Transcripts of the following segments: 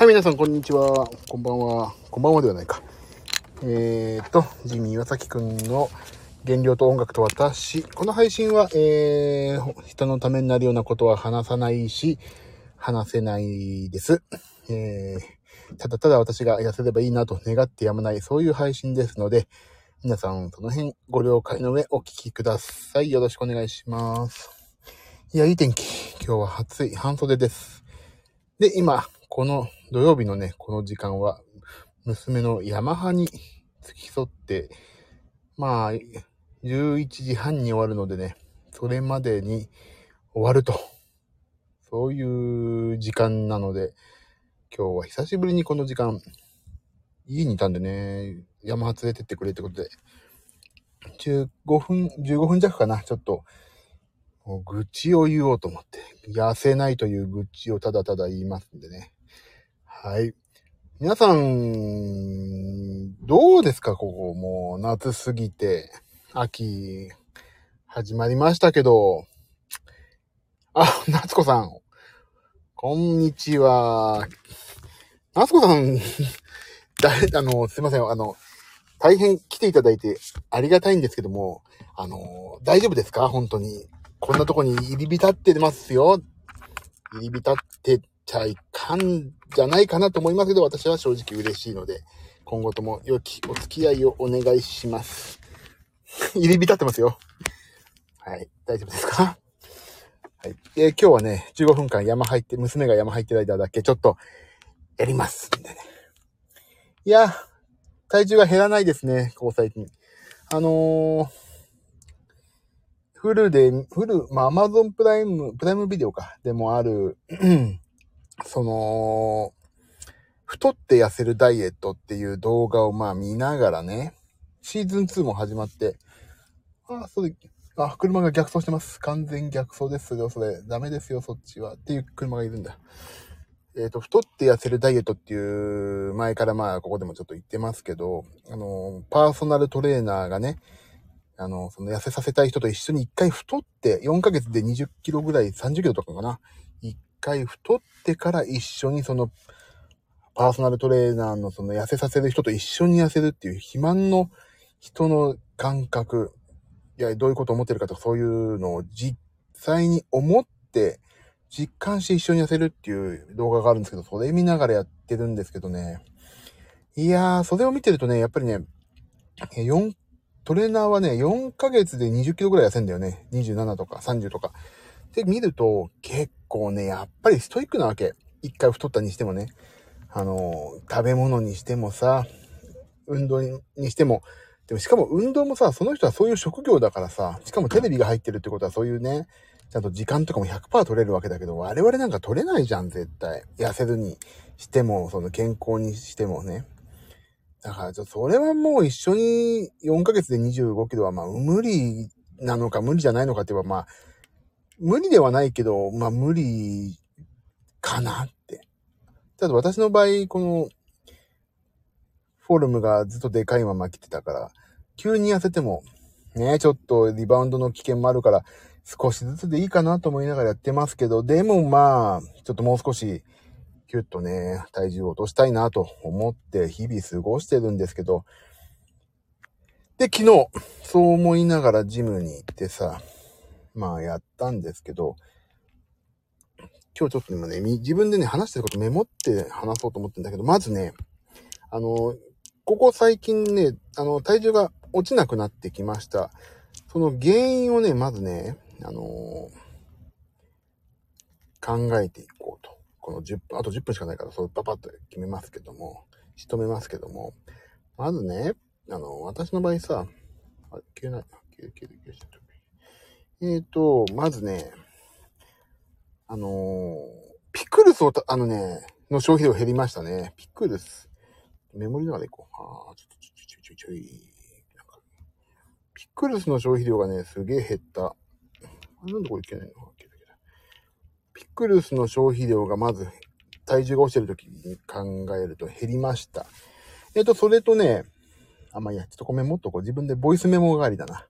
はい、皆さん、こんにちは。こんばんは。こんばんはではないか。えーと、ジミー岩崎くんの原料と音楽と私。この配信は、えー、人のためになるようなことは話さないし、話せないです。えー、ただただ私が痩せればいいなと願ってやまない、そういう配信ですので、皆さん、その辺ご了解の上お聞きください。よろしくお願いします。いや、いい天気。今日は暑い。半袖です。で、今、この土曜日のね、この時間は、娘のヤマハに付き添って、まあ、11時半に終わるのでね、それまでに終わると。そういう時間なので、今日は久しぶりにこの時間、家にいたんでね、ヤマハ連れてってくれってことで、15分、15分弱かな、ちょっと、愚痴を言おうと思って、痩せないという愚痴をただただ言いますんでね。はい。皆さん、どうですか？ここ、もう夏過ぎて、秋、始まりましたけど、あ、夏子さん。こんにちは。夏子さん、誰、あの、すいません、あの、大変来ていただいてありがたいんですけども、あの、大丈夫ですか？本当に。こんなとこに入り浸ってますよ。入り浸ってちゃいかんじゃないかなと思いますけど、私は正直嬉しいので、今後とも良きお付き合いをお願いします。入り浸ってますよ。はい。大丈夫ですか？はい。えー、今日はね、15分間山入って、娘が山入ってる間だけちょっとやります。んでね。いや、体重が減らないですね、ここ最近。あのーフルで、フル、まあ、アマゾンプライム、プライムビデオか、でもある、その、太って痩せるダイエットっていう動画をまあ見ながらね、シーズン2も始まって、あ、それ、あ、車が逆走してます。完全逆走ですよ、それ。ダメですよ、そっちは。っていう車がいるんだ。えっ、ー、と、太って痩せるダイエットっていう前からまあ、ここでもちょっと言ってますけど、あの、パーソナルトレーナーがね、あの、その痩せさせたい人と一緒に一回太って、4ヶ月で20キロぐらい、30キロとかかな。回太ってから一緒にその、パーソナルトレーナーのその痩せさせる人と一緒に痩せるっていう肥満の人の感覚、いや、どういうことを思ってるかとかそういうのを実際に思って実感して一緒に痩せるっていう動画があるんですけど、それ見ながらやってるんですけどね。いやー、それを見てるとね、やっぱりね、4、トレーナーはね、4ヶ月で20キロぐらい痩せんだよね。27とか30とか。で、見ると、結構ね、やっぱりストイックなわけ。一回太ったにしてもね。あの、食べ物にしてもさ、運動にしても、でもしかも運動もさ、その人はそういう職業だからさ、しかもテレビが入ってるってことはそういうね、ちゃんと時間とかも100%取れるわけだけど、我々なんか取れないじゃん、絶対。痩せずにしても、その健康にしてもね。だからちょっと、それはもう一緒に4ヶ月で25キロはまあ無理なのか無理じゃないのかって言えばまあ、無理ではないけど、まあ無理かなって。ただ私の場合、この、フォルムがずっとでかいまま来てたから、急に痩せても、ね、ちょっとリバウンドの危険もあるから、少しずつでいいかなと思いながらやってますけど、でもまあ、ちょっともう少し、キュッとね、体重を落としたいなと思って日々過ごしてるんですけど、で、昨日、そう思いながらジムに行ってさ、まあやったんですけど、今日ちょっと今ね、自分でね、話してることメモって話そうと思ってんだけど、まずね、あの、ここ最近ね、あの、体重が落ちなくなってきました。その原因をね、まずね、あの考えていこうと。この10分、あと10分しかないから、そうパパッと決めますけども、仕留めますけども、まずね、あの、私の場合さ、あ、消えない。消え、消え、消えちゃった。えっ、ー、と、まずね、あのー、ピクルスをあのね、の消費量減りましたね。ピクルス。メモリながらいこう。ああ、ちょっとちょちょちょちょい。ピクルスの消費量がね、すげえ減った。なんでこれいけないの？ピクルスの消費量がまず、体重が落ちてる時に考えると減りました。えっ、ー、と、それとね、あ、まあ、いや、ちょっとごめん、もっとこう自分でボイスメモ代わりだな。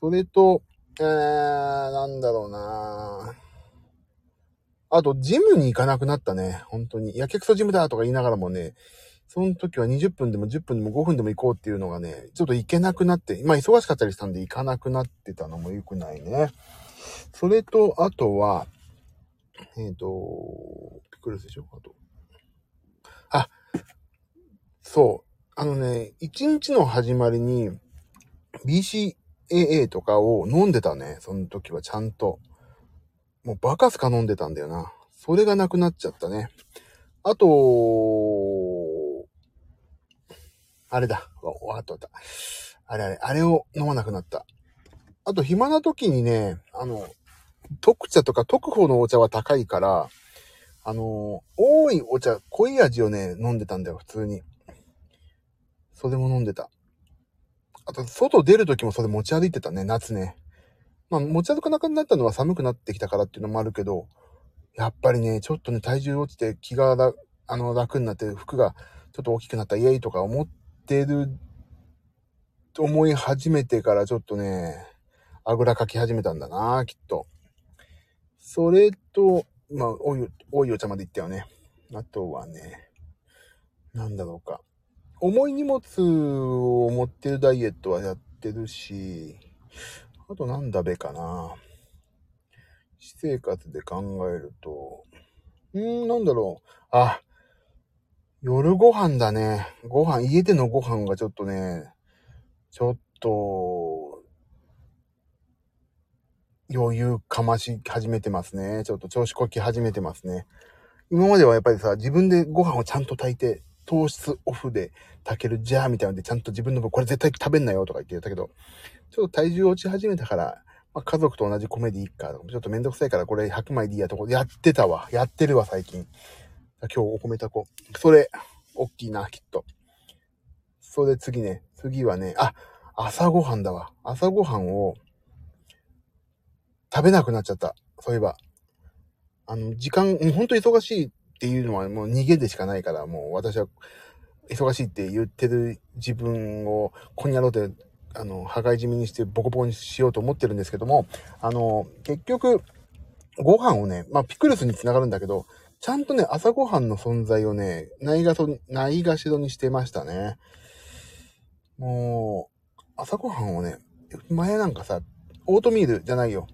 それと、えー、なんだろうなあと、ジムに行かなくなったね。本当に。やけくそジムだとか言いながらもね、その時は20分でも10分でも5分でも行こうっていうのがね、ちょっと行けなくなって、まあ忙しかったりしたんで行かなくなってたのも良くないね。それと、あとは、えっ、ー、と、ピクルスでしょあと。あ、そう。あのね、一日の始まりに BC AA とかを飲んでたね。その時はちゃんと。もうバカすか飲んでたんだよな。それがなくなっちゃったね。あと、あれだ。わ、わっとった。あれあれ、あれを飲まなくなった。あと、暇な時にね、あの、特茶とか特保のお茶は高いから、あの、多いお茶、濃い味をね、飲んでたんだよ、普通に。それも飲んでた。あと、外出る時もそれ持ち歩いてたね、夏ね。まあ、持ち歩かなくなったのは寒くなってきたからっていうのもあるけど、やっぱりね、ちょっとね、体重落ちて気があの、楽になって服がちょっと大きくなったイエイとか思ってる、と思い始めてからちょっとね、あぐらかき始めたんだな、きっと。それと、まあ、多い、多いお茶まで行ったよね。あとはね、なんだろうか。重い荷物を持ってるダイエットはやってるし、あとなんだべかな。私生活で考えると、うーん、なんだろう。あ、夜ご飯だね。ご飯、家でのご飯がちょっとね、ちょっと、余裕かまし始めてますね。ちょっと調子こき始めてますね。今まではやっぱりさ、自分でご飯をちゃんと炊いて、糖質オフで炊けるじゃーみたいなので、ちゃんと自分の分、これ絶対食べんなよとか言ってたけど、ちょっと体重落ち始めたから、まあ、家族と同じ米でいいか、ちょっとめんどくさいからこれ100枚でいいやとこ、やってたわ。やってるわ、最近。今日お米炊こう。それ、おっきいな、きっと。それで次ね、次はね、あ、朝ごはんだわ。朝ごはんを食べなくなっちゃった。そういえば。あの、時間、ほんと忙しいっていうのはもう逃げでしかないから、もう私は忙しいって言ってる自分を、こんにゃろうで、あの、破壊締めにしてボコボコにしようと思ってるんですけども、あの、結局、ご飯をね、まあ、ピクルスにつながるんだけど、ちゃんとね、朝ごはんの存在をね、ないがそ、ないがしろにしてましたね。もう、朝ごはんをね、前なんかさ、オートミールじゃないよ。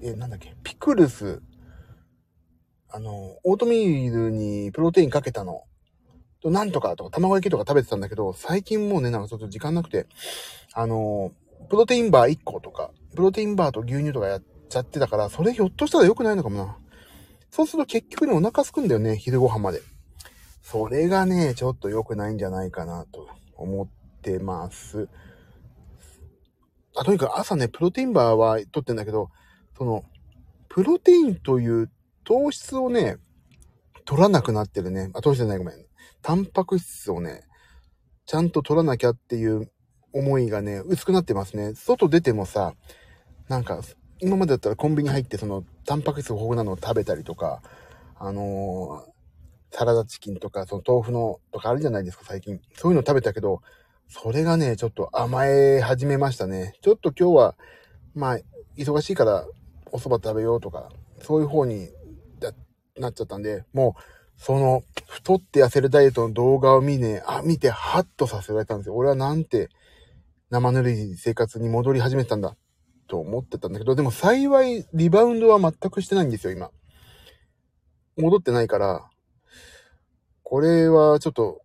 え、なんだっけ、ピクルスあの、オートミールにプロテインかけたの。と、なんとかとか、卵焼きとか食べてたんだけど、最近もうね、なんかちょっと時間なくて、あの、プロテインバー1個とか、プロテインバーと牛乳とかやっちゃってたから、それひょっとしたら良くないのかもな。そうすると結局ね、お腹すくんだよね、昼ご飯まで。それがね、ちょっと良くないんじゃないかなと思ってます。あ、とにかく朝ね、プロテインバーは取ってんだけど、その、プロテインという糖質をね、取らなくなってるね。あ、糖質じゃないごめん。タンパク質をね、ちゃんと取らなきゃっていう思いがね、薄くなってますね。外出てもさ、なんか、今までだったらコンビニ入ってその、タンパク質豊富なのを食べたりとか、あのー、サラダチキンとか、その豆腐のとかあるじゃないですか、最近。そういうの食べたけど、それがね、ちょっと甘え始めましたね。ちょっと今日は、まあ、忙しいからお蕎麦食べようとか、そういう方になっちゃったんで、もう、その、太って痩せるダイエットの動画を見ね、あ、見て、ハッとさせられたんですよ。俺はなんて、生ぬるい生活に戻り始めたんだ、と思ってたんだけど、でも幸い、リバウンドは全くしてないんですよ、今。戻ってないから、これはちょっと、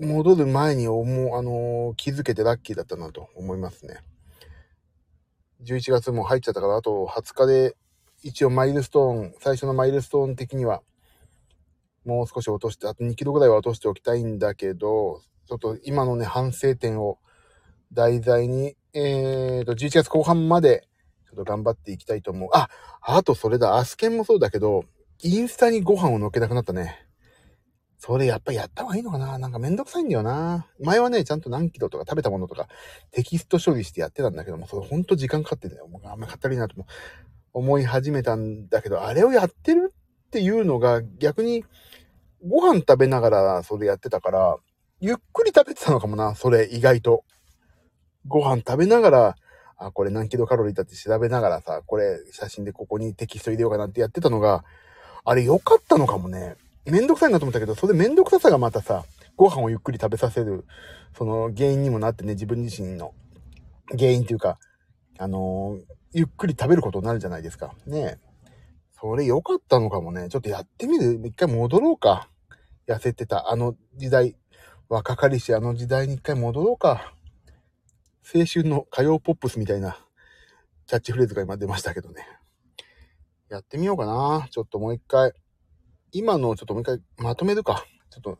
戻る前に思う、あのー、気づけてラッキーだったなと思いますね。11月も入っちゃったから、あと20日で一応マイルストーン、最初のマイルストーン的には、もう少し落として、あと2キロぐらいは落としておきたいんだけど、ちょっと今のね、反省点を題材に、えーと、11月後半まで、ちょっと頑張っていきたいと思う。あ、あとそれだ、アスケンもそうだけど、インスタにご飯を乗っけなくなったね。それやっぱやった方がいいのかななんかめんどくさいんだよな。前はね、ちゃんと何キロとか食べたものとかテキスト処理してやってたんだけども、それほんと時間かかってんだよ。もうあんまりかったりなと思う。思い始めたんだけど、あれをやってるっていうのが逆にご飯食べながらそれやってたから、ゆっくり食べてたのかもな、それ意外と。ご飯食べながら、あ、これ何キロカロリーだって調べながらさ、これ写真でここにテキスト入れようかなってやってたのが、あれ良かったのかもね。めんどくさいなと思ったけど、それめんどくささがまたさ、ご飯をゆっくり食べさせる、その原因にもなってね、自分自身の原因っていうか、あのー、ゆっくり食べることになるじゃないですか。ねそれ良かったのかもね。ちょっとやってみる一回戻ろうか。痩せてた。あの時代。若かりしあの時代に一回戻ろうか。青春の歌謡ポップスみたいなキャッチフレーズが今出ましたけどね。やってみようかな。ちょっともう一回。今のちょっともう一回まとめるか。ちょっと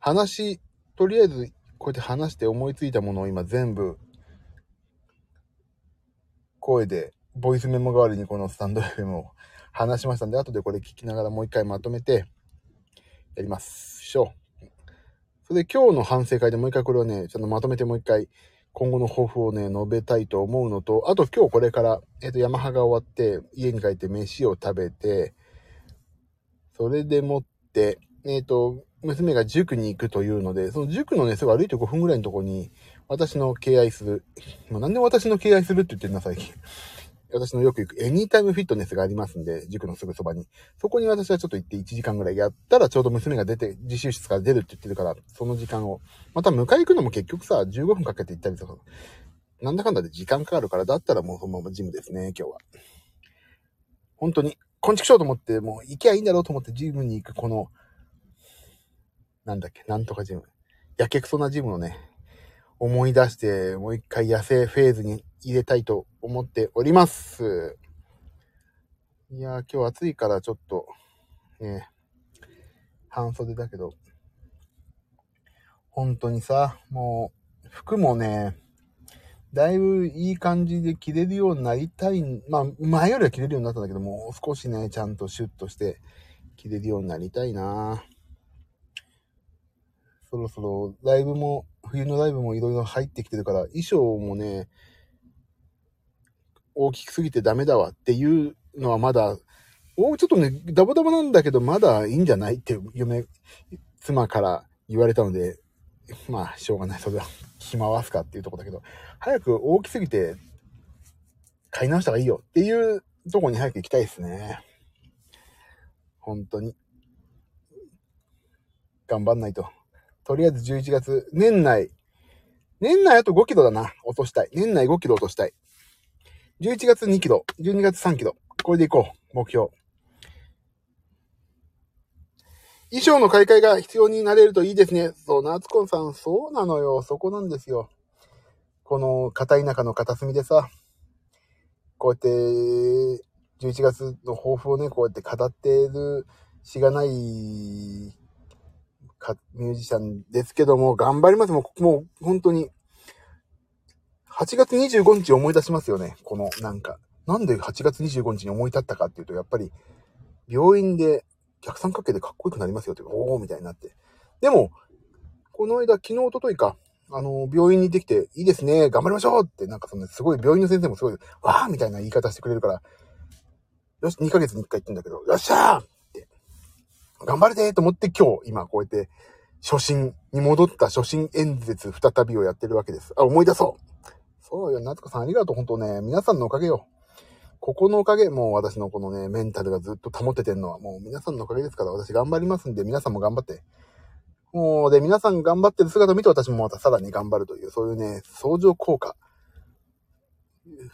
話、とりあえずこうやって話して思いついたものを今全部声で、ボイスメモ代わりにこのスタンド FM を話しましたんで、後でこれ聞きながらもう一回まとめて、やりま。しょう。それで今日の反省会でもう一回これをね、ちょっとまとめてもう一回、今後の抱負をね、述べたいと思うのと、あと今日これから、えっ、ー、と、ヤマハが終わって、家に帰って飯を食べて、それでもって、えっ、ー、と、娘が塾に行くというので、その塾のね、すぐ歩いて5分ぐらいのとこに、私の敬愛する、もうなんで私の敬愛するって言ってんな、最近。私のよく行くエニータイムフィットネスがありますんで、塾のすぐそばに。そこに私はちょっと行って1時間ぐらいやったらちょうど娘が出て、自習室から出るって言ってるから、その時間を。また迎え行くのも結局さ、15分かけて行ったりとか、なんだかんだで時間かかるから、だったらもうそのままジムですね、今日は。本当に、昆虫しようと思って、もう行きゃいいんだろうと思ってジムに行く、この、なんだっけ、なんとかジム。やけくそなジムをね、思い出して、もう一回野生フェーズに入れたいと思っております。いやー、今日暑いからちょっと、ね、半袖だけど、本当にさ、もう、服もね、だいぶいい感じで着れるようになりたい。まあ、前よりは着れるようになったんだけど、もう少しね、ちゃんとシュッとして着れるようになりたいなそろそろライブも、冬のライブもいろいろ入ってきてるから、衣装もね、大きすぎてダメだわっていうのはまだ、おちょっとね、ダボダボなんだけど、まだいいんじゃないって嫁、妻から言われたので、まあ、しょうがない。それは、暇わすかっていうとこだけど、早く大きすぎて、買い直した方がいいよっていうとこに早く行きたいですね。本当に。頑張んないと。とりあえず11月、年内、年内あと5キロだな。落としたい。年内5キロ落としたい。11月2キロ、12月3キロ。これでいこう。目標。衣装の買い替えが必要になれるといいですね。そう、夏子さん、そうなのよ。そこなんですよ。この片田舎の片隅でさ、こうやって、11月の抱負をね、こうやって語ってるしがないミュージシャンですけども、頑張ります。もう、もう本当に、8月25日思い出しますよね。この、なんか。なんで8月25日に思い立ったかっていうと、やっぱり、病院で逆三角形でかっこよくなりますよって、おおみたいになって。でも、この間、昨日、おとといか、あの、病院にできて、いいですね、頑張りましょうって、なんかその、すごい、病院の先生もすごい、わーみたいな言い方してくれるから、よし、2ヶ月に1回言ってんだけど、よっしゃー頑張れてと思って今日、今こうやって、初心に戻った初心演説再びをやってるわけです。あ、思い出そうそうよ、夏子さんありがとう、本当ね。皆さんのおかげよ。ここのおかげ、もう私のこのね、メンタルがずっと保ててんのはもう皆さんのおかげですから、私頑張りますんで、皆さんも頑張って。もう、で、皆さん頑張ってる姿を見て私もまたさらに頑張るという、そういうね、相乗効果。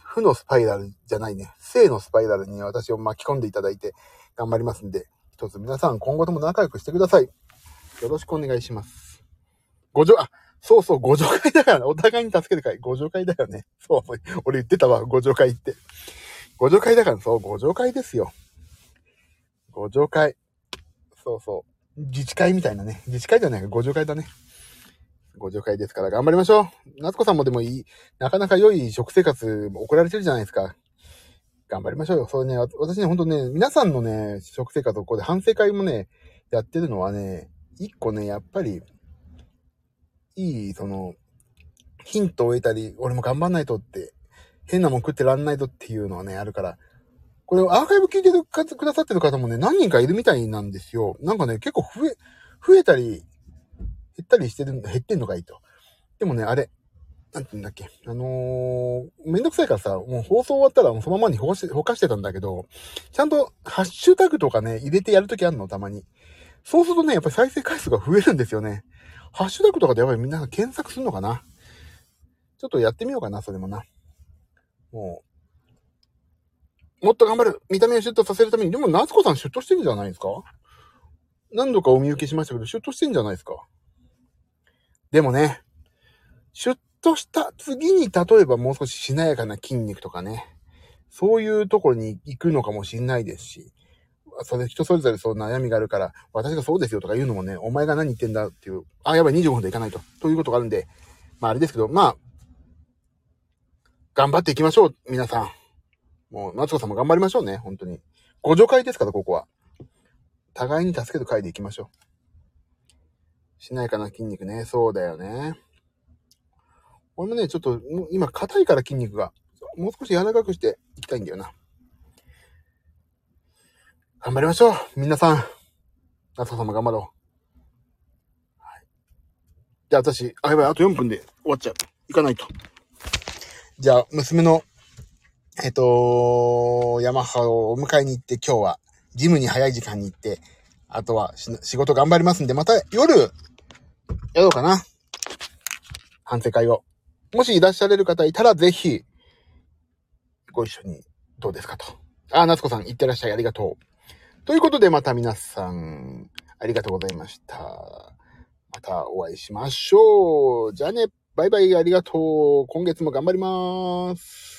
負のスパイラルじゃないね、正のスパイラルに私を巻き込んでいただいて頑張りますんで、一つ皆さん今後とも仲良くしてください。よろしくお願いします。ご助、あ、そうそう、ご助会だから、お互いに助ける会。ご助会だよね。そう、俺言ってたわ、ご助会って。ご助会だから、そう、ご助会ですよ。ご助会。そうそう。自治会みたいなね。自治会じゃないか、ご助会だね。ご助会ですから頑張りましょう。夏子さんもでもいい、なかなか良い食生活送られてるじゃないですか。頑張りましょうよ。そうね、私ね、ほんとね、皆さんのね、食生活をここで反省会もね、やってるのはね、一個ね、やっぱり、いい、その、ヒントを得たり、俺も頑張んないとって、変なもん食ってらんないとっていうのはね、あるから、これアーカイブ聞いてるかくださってる方もね、何人かいるみたいなんですよ。なんかね、結構増え、増えたり、減ったりしてる、減ってんのがいいと。でもね、あれ、なんて言うんだっけ、あのー、めんどくさいからさ、もう放送終わったらもうそのままにほかして、ほかしてたんだけど、ちゃんとハッシュタグとかね、入れてやるときあるの、たまに。そうするとね、やっぱり再生回数が増えるんですよね。ハッシュタグとかでやっぱりみんな検索するのかな？ちょっとやってみようかな、それもな。もう、もっと頑張る見た目をシュッとさせるために、でも、夏子さんシュッとしてるんじゃないですか？何度かお見受けしましたけど、シュッとしてんじゃないですか？でもね、シュッとした次に、例えばもう少ししなやかな筋肉とかね、そういうところに行くのかもしんないですし、それ人それぞれそう悩みがあるから、私がそうですよとか言うのもね、お前が何言ってんだっていう、あ、やばい25分で行かないと、ということがあるんで、まああれですけど、まあ、頑張っていきましょう、皆さん。もう、夏子さんも頑張りましょうね、本当に。ご助会ですから、ここは。互いに助ける会で行きましょう。しないかな筋肉ね。そうだよね。俺もね、ちょっと、今、硬いから筋肉が。もう少し柔らかくしていきたいんだよな。頑張りましょう皆さん。夏子さんも頑張ろう。はい。じゃあ私、あ、やばい、あと4分で終わっちゃう。行かないと。じゃあ、娘の、えっ、と、ヤマハをお迎えに行って今日は、ジムに早い時間に行って、あとは仕事頑張りますんで、また夜、やろうかな。反省会を。もしいらっしゃれる方いたら、ぜひ、ご一緒に、どうですかと。あ、夏子さん、いってらっしゃい、ありがとう。ということで、また皆さん、ありがとうございました。またお会いしましょう。じゃあね。バイバイ、ありがとう。今月も頑張ります。